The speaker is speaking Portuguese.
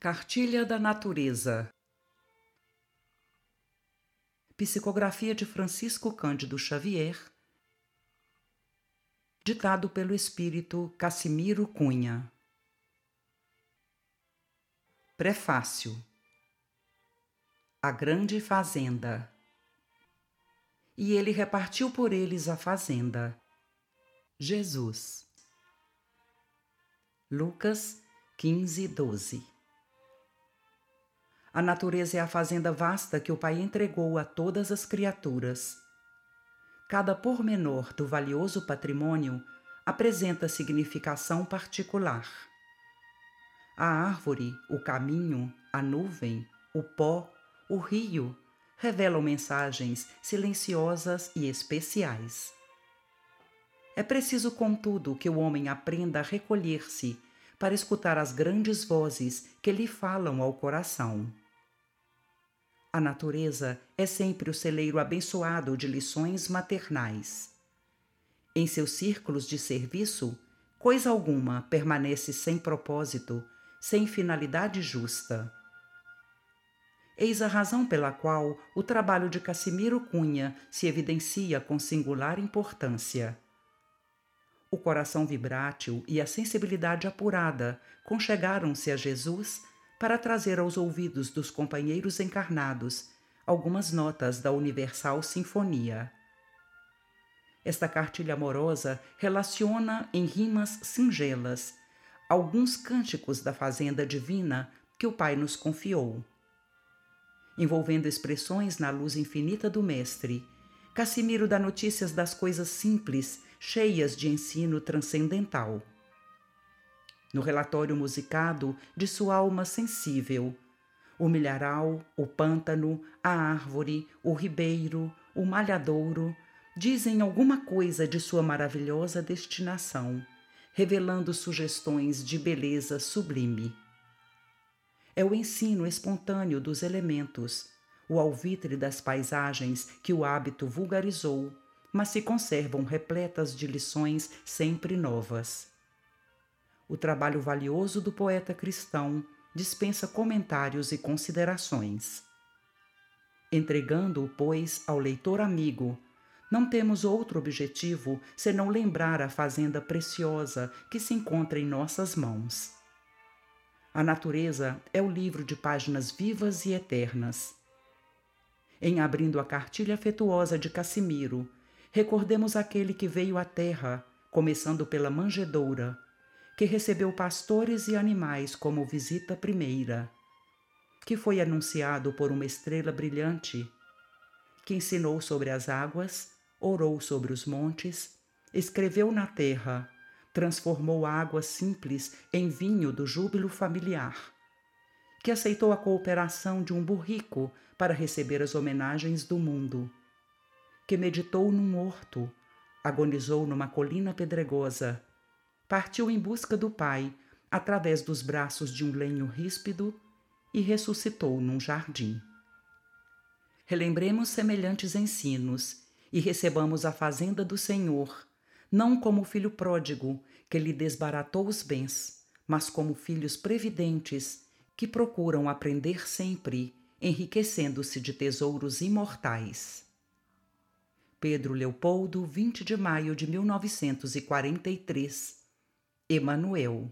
Cartilha da Natureza. Psicografia de Francisco Cândido Xavier. Ditado pelo espírito Cassimiro Cunha. Prefácio. A grande fazenda. E ele repartiu por eles a fazenda. Jesus. Lucas 15, 12 a natureza é a fazenda vasta que o Pai entregou a todas as criaturas. Cada pormenor do valioso patrimônio apresenta significação particular. A árvore, o caminho, a nuvem, o pó, o rio revelam mensagens silenciosas e especiais. É preciso, contudo, que o homem aprenda a recolher-se para escutar as grandes vozes que lhe falam ao coração. A natureza é sempre o celeiro abençoado de lições maternais. Em seus círculos de serviço, coisa alguma permanece sem propósito, sem finalidade justa. Eis a razão pela qual o trabalho de Cassimiro Cunha se evidencia com singular importância o coração vibrátil e a sensibilidade apurada conchegaram-se a Jesus para trazer aos ouvidos dos companheiros encarnados algumas notas da universal sinfonia. Esta cartilha amorosa relaciona em rimas singelas alguns cânticos da fazenda divina que o Pai nos confiou. Envolvendo expressões na luz infinita do Mestre, Cassimiro dá notícias das coisas simples cheias de ensino transcendental. No relatório musicado de sua alma sensível, o milharal, o pântano, a árvore, o ribeiro, o malhadouro dizem alguma coisa de sua maravilhosa destinação, revelando sugestões de beleza sublime. É o ensino espontâneo dos elementos, o alvitre das paisagens que o hábito vulgarizou mas se conservam repletas de lições sempre novas. O trabalho valioso do poeta cristão dispensa comentários e considerações. Entregando-o, pois, ao leitor amigo, não temos outro objetivo senão lembrar a fazenda preciosa que se encontra em nossas mãos. A natureza é o livro de páginas vivas e eternas. Em abrindo a cartilha afetuosa de Cassimiro, recordemos aquele que veio à terra, começando pela manjedoura, que recebeu pastores e animais como visita primeira, que foi anunciado por uma estrela brilhante, que ensinou sobre as águas, orou sobre os montes, escreveu na terra, transformou água simples em vinho do júbilo familiar, que aceitou a cooperação de um burrico para receber as homenagens do mundo que meditou num horto, agonizou numa colina pedregosa, partiu em busca do Pai através dos braços de um lenho ríspido e ressuscitou num jardim. Relembremos semelhantes ensinos e recebamos a fazenda do Senhor, não como filho pródigo que lhe desbaratou os bens, mas como filhos previdentes que procuram aprender sempre, enriquecendo-se de tesouros imortais. Pedro Leopoldo, 20 de maio de 1943. Emanuel.